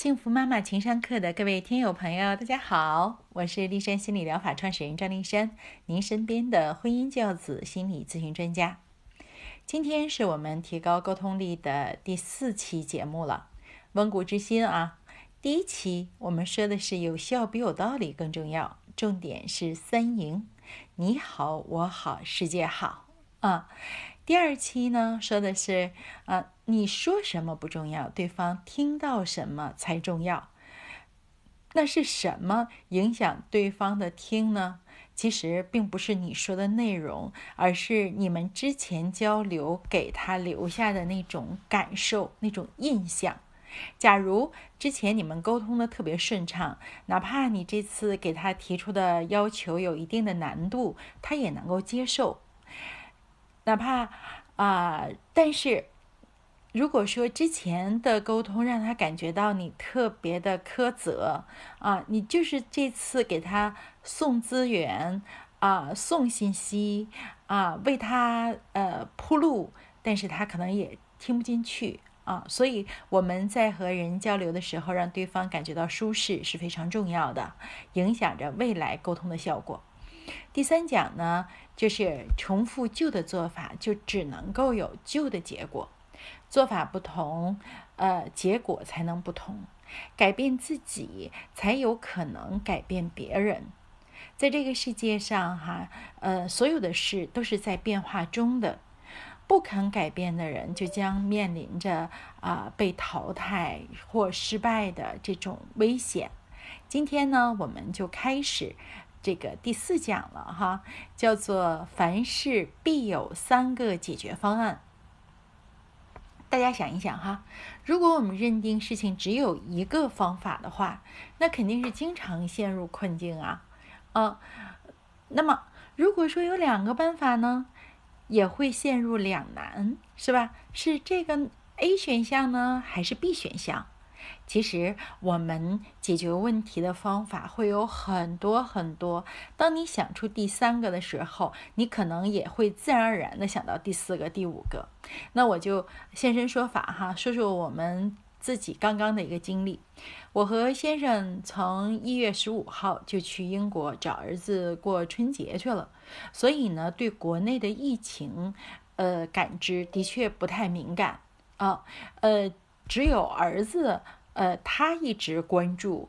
幸福妈妈情商课的各位听友朋友，大家好，我是丽山心理疗法创始人张丽山，您身边的婚姻教子心理咨询专家。今天是我们提高沟通力的第四期节目了，温故知新啊。第一期我们说的是有效比有道理更重要，重点是三赢，你好，我好，世界好啊。第二期呢，说的是，啊，你说什么不重要，对方听到什么才重要。那是什么影响对方的听呢？其实并不是你说的内容，而是你们之前交流给他留下的那种感受、那种印象。假如之前你们沟通的特别顺畅，哪怕你这次给他提出的要求有一定的难度，他也能够接受。哪怕啊，但是如果说之前的沟通让他感觉到你特别的苛责啊，你就是这次给他送资源啊，送信息啊，为他呃铺路，但是他可能也听不进去啊，所以我们在和人交流的时候，让对方感觉到舒适是非常重要的，影响着未来沟通的效果。第三讲呢，就是重复旧的做法，就只能够有旧的结果。做法不同，呃，结果才能不同。改变自己，才有可能改变别人。在这个世界上，哈，呃，所有的事都是在变化中的。不肯改变的人，就将面临着啊被淘汰或失败的这种危险。今天呢，我们就开始。这个第四讲了哈，叫做凡事必有三个解决方案。大家想一想哈，如果我们认定事情只有一个方法的话，那肯定是经常陷入困境啊。嗯，那么如果说有两个办法呢，也会陷入两难，是吧？是这个 A 选项呢，还是 B 选项？其实我们解决问题的方法会有很多很多。当你想出第三个的时候，你可能也会自然而然的想到第四个、第五个。那我就现身说法哈，说说我们自己刚刚的一个经历。我和先生从一月十五号就去英国找儿子过春节去了，所以呢，对国内的疫情，呃，感知的确不太敏感啊，呃。只有儿子，呃，他一直关注，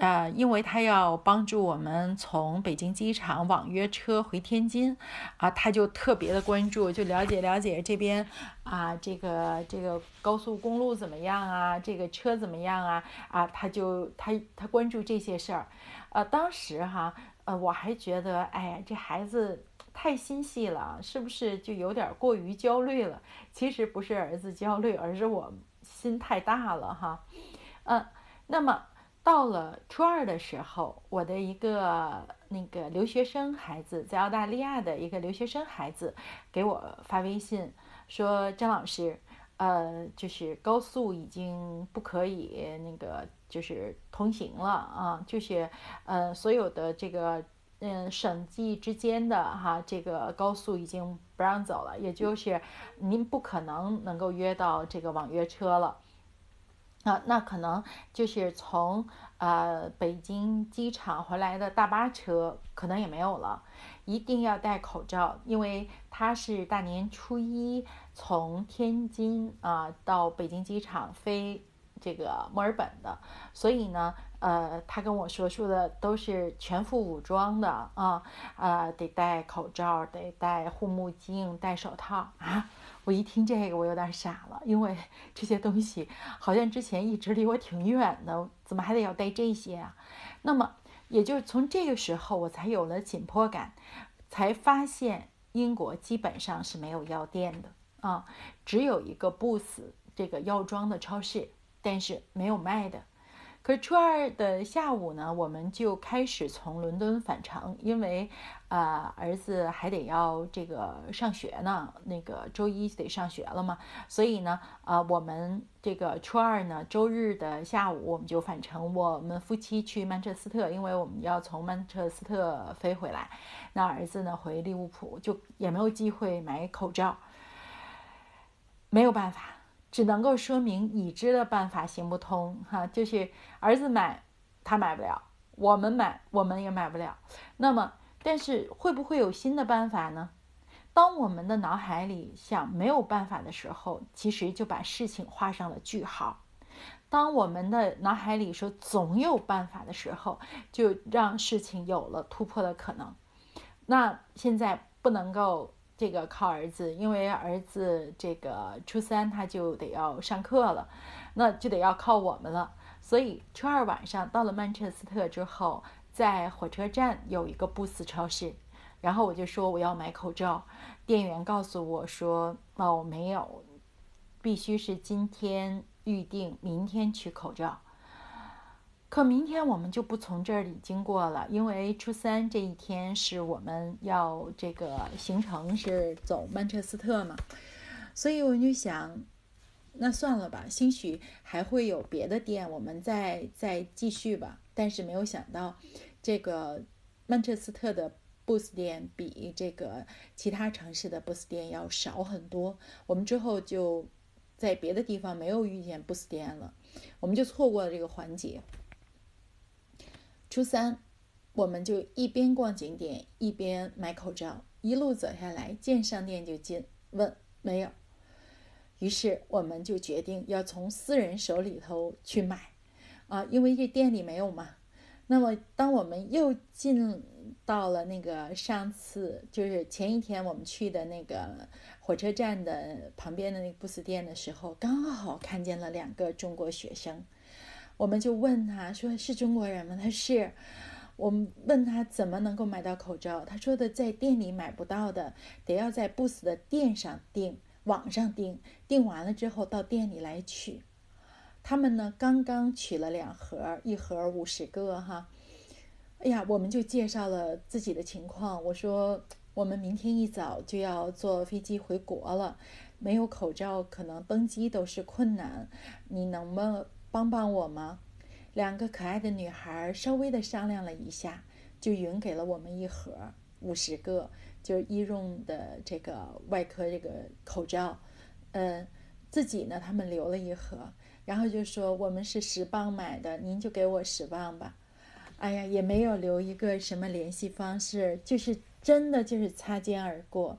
啊，因为他要帮助我们从北京机场网约车回天津，啊，他就特别的关注，就了解了解这边啊，这个这个高速公路怎么样啊，这个车怎么样啊，啊，他就他他关注这些事儿，呃，当时哈，呃，我还觉得，哎呀，这孩子太心细了，是不是就有点过于焦虑了？其实不是儿子焦虑，而是我。心太大了哈，嗯，那么到了初二的时候，我的一个那个留学生孩子，在澳大利亚的一个留学生孩子给我发微信说：“张老师，呃，就是高速已经不可以那个就是通行了啊，就是呃所有的这个。”嗯，省际之间的哈，这个高速已经不让走了，也就是您不可能能够约到这个网约车了。啊，那可能就是从呃北京机场回来的大巴车可能也没有了，一定要戴口罩，因为他是大年初一从天津啊到北京机场飞这个墨尔本的，所以呢。呃，他跟我说说的都是全副武装的啊，呃，得戴口罩，得戴护目镜，戴手套啊。我一听这个，我有点傻了，因为 这些东西好像之前一直离我挺远的，怎么还得要带这些啊？那么，也就从这个时候，我才有了紧迫感，才发现英国基本上是没有药店的啊，只有一个 Boots 这个药妆的超市，但是没有卖的。可初二的下午呢，我们就开始从伦敦返程，因为，呃，儿子还得要这个上学呢，那个周一得上学了嘛，所以呢，呃，我们这个初二呢，周日的下午我们就返程，我们夫妻去曼彻斯特，因为我们要从曼彻斯特飞回来，那儿子呢回利物浦，就也没有机会买口罩，没有办法。只能够说明已知的办法行不通哈，就是儿子买他买不了，我们买我们也买不了。那么，但是会不会有新的办法呢？当我们的脑海里想没有办法的时候，其实就把事情画上了句号。当我们的脑海里说总有办法的时候，就让事情有了突破的可能。那现在不能够这个靠儿子，因为儿子这个初三他就得要上课了，那就得要靠我们了。所以初二晚上到了曼彻斯特之后，在火车站有一个布斯超市，然后我就说我要买口罩，店员告诉我说哦没有，必须是今天。预定明天取口罩，可明天我们就不从这里经过了，因为初三这一天是我们要这个行程是走曼彻斯特嘛，所以我就想，那算了吧，兴许还会有别的店，我们再再继续吧。但是没有想到，这个曼彻斯特的 bus 店比这个其他城市的 bus 店要少很多，我们之后就。在别的地方没有遇见布斯店了，我们就错过了这个环节。初三，我们就一边逛景点一边买口罩，一路走下来，见商店就进，问没有。于是我们就决定要从私人手里头去买，啊，因为这店里没有嘛。那么当我们又进到了那个上次就是前一天我们去的那个。火车站的旁边的那个布斯店的时候，刚好看见了两个中国学生，我们就问他说：“是中国人吗？”他是。我们问他怎么能够买到口罩，他说的在店里买不到的，得要在布斯的店上订，网上订，订完了之后到店里来取。他们呢刚刚取了两盒，一盒五十个哈。哎呀，我们就介绍了自己的情况，我说。我们明天一早就要坐飞机回国了，没有口罩，可能登机都是困难。你能不能帮帮我吗？两个可爱的女孩稍微的商量了一下，就匀给了我们一盒五十个，就是医用的这个外科这个口罩。嗯，自己呢，他们留了一盒，然后就说我们是十磅买的，您就给我十磅吧。哎呀，也没有留一个什么联系方式，就是。真的就是擦肩而过，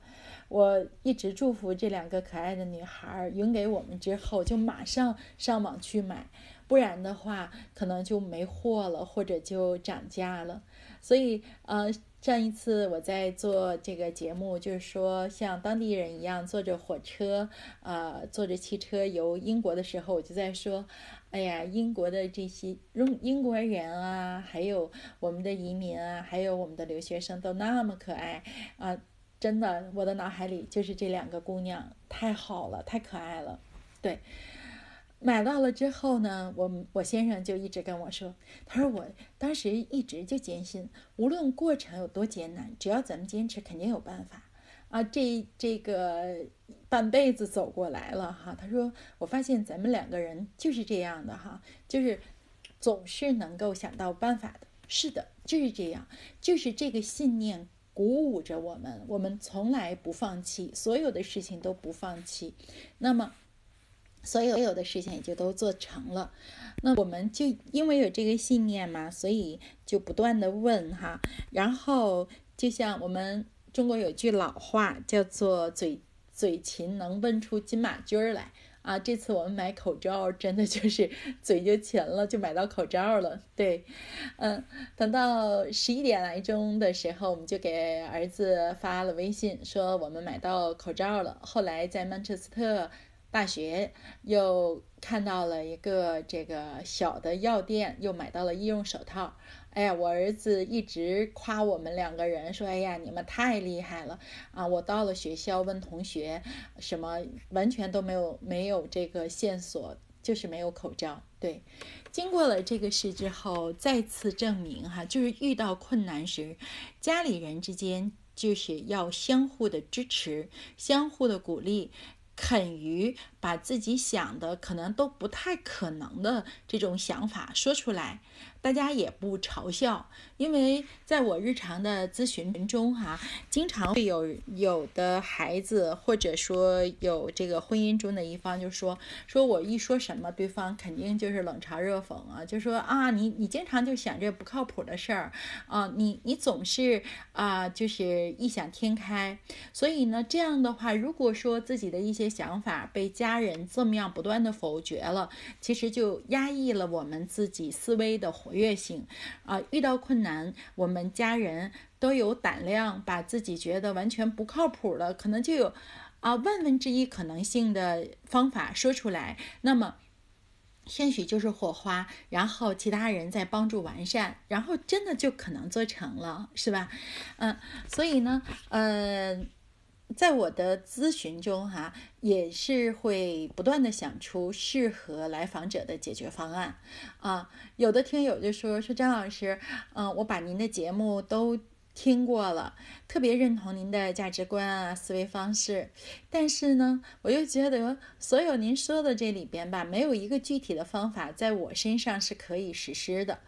我一直祝福这两个可爱的女孩匀给我们之后，就马上上网去买，不然的话可能就没货了，或者就涨价了。所以，呃，上一次我在做这个节目，就是说像当地人一样坐着火车，呃，坐着汽车游英国的时候，我就在说。哎呀，英国的这些英英国人啊，还有我们的移民啊，还有我们的留学生都那么可爱啊！真的，我的脑海里就是这两个姑娘，太好了，太可爱了。对，买到了之后呢，我我先生就一直跟我说，他说我当时一直就坚信，无论过程有多艰难，只要咱们坚持，肯定有办法。啊，这这个半辈子走过来了哈，他说，我发现咱们两个人就是这样的哈，就是总是能够想到办法的。是的，就是这样，就是这个信念鼓舞着我们，我们从来不放弃，所有的事情都不放弃，那么所有有的事情也就都做成了。那我们就因为有这个信念嘛，所以就不断的问哈，然后就像我们。中国有句老话叫做“嘴嘴勤能问出金马驹儿来”啊！这次我们买口罩，真的就是 嘴就勤了，就买到口罩了。对，嗯，等到十一点来钟的时候，我们就给儿子发了微信，说我们买到口罩了。后来在曼彻斯特大学又看到了一个这个小的药店，又买到了医用手套。哎呀，我儿子一直夸我们两个人，说：“哎呀，你们太厉害了啊！”我到了学校问同学，什么完全都没有没有这个线索，就是没有口罩。对，经过了这个事之后，再次证明哈，就是遇到困难时，家里人之间就是要相互的支持，相互的鼓励。肯于把自己想的可能都不太可能的这种想法说出来。大家也不嘲笑，因为在我日常的咨询中，哈，经常会有有的孩子，或者说有这个婚姻中的一方，就说说我一说什么，对方肯定就是冷嘲热讽啊，就说啊，你你经常就想这不靠谱的事儿啊，你你总是啊，就是异想天开。所以呢，这样的话，如果说自己的一些想法被家人这么样不断的否决了，其实就压抑了我们自己思维的。活跃性啊，遇到困难，我们家人都有胆量把自己觉得完全不靠谱的，可能就有啊万分之一可能性的方法说出来，那么兴许就是火花，然后其他人再帮助完善，然后真的就可能做成了，是吧？嗯，所以呢，呃。在我的咨询中，哈，也是会不断的想出适合来访者的解决方案，啊，有的听友就说说张老师，嗯，我把您的节目都听过了，特别认同您的价值观啊，思维方式，但是呢，我又觉得所有您说的这里边吧，没有一个具体的方法在我身上是可以实施的。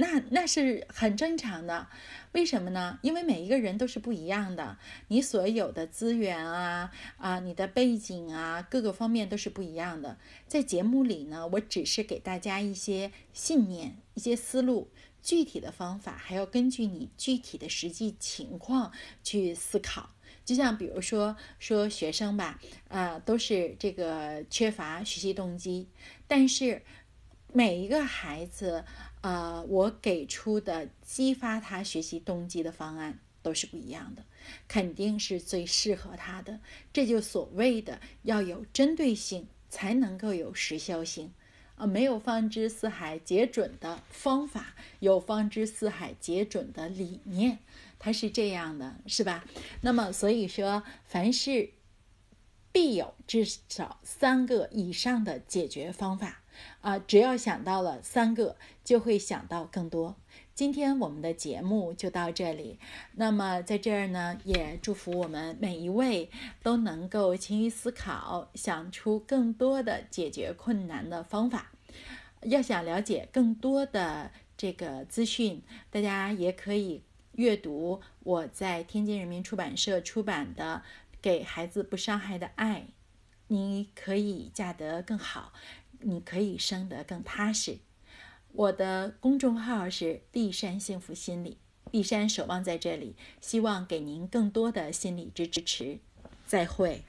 那那是很正常的，为什么呢？因为每一个人都是不一样的，你所有的资源啊啊，你的背景啊，各个方面都是不一样的。在节目里呢，我只是给大家一些信念、一些思路，具体的方法还要根据你具体的实际情况去思考。就像比如说说学生吧，啊，都是这个缺乏学习动机，但是每一个孩子。呃，我给出的激发他学习动机的方案都是不一样的，肯定是最适合他的。这就所谓的要有针对性，才能够有时效性。啊，没有放之四海皆准的方法，有放之四海皆准的理念，它是这样的，是吧？那么，所以说，凡事必有至少三个以上的解决方法。啊，只要想到了三个，就会想到更多。今天我们的节目就到这里。那么在这儿呢，也祝福我们每一位都能够勤于思考，想出更多的解决困难的方法。要想了解更多的这个资讯，大家也可以阅读我在天津人民出版社出版的《给孩子不伤害的爱》，你可以嫁得更好。你可以生得更踏实。我的公众号是立山幸福心理，立山守望在这里，希望给您更多的心理支支持。再会。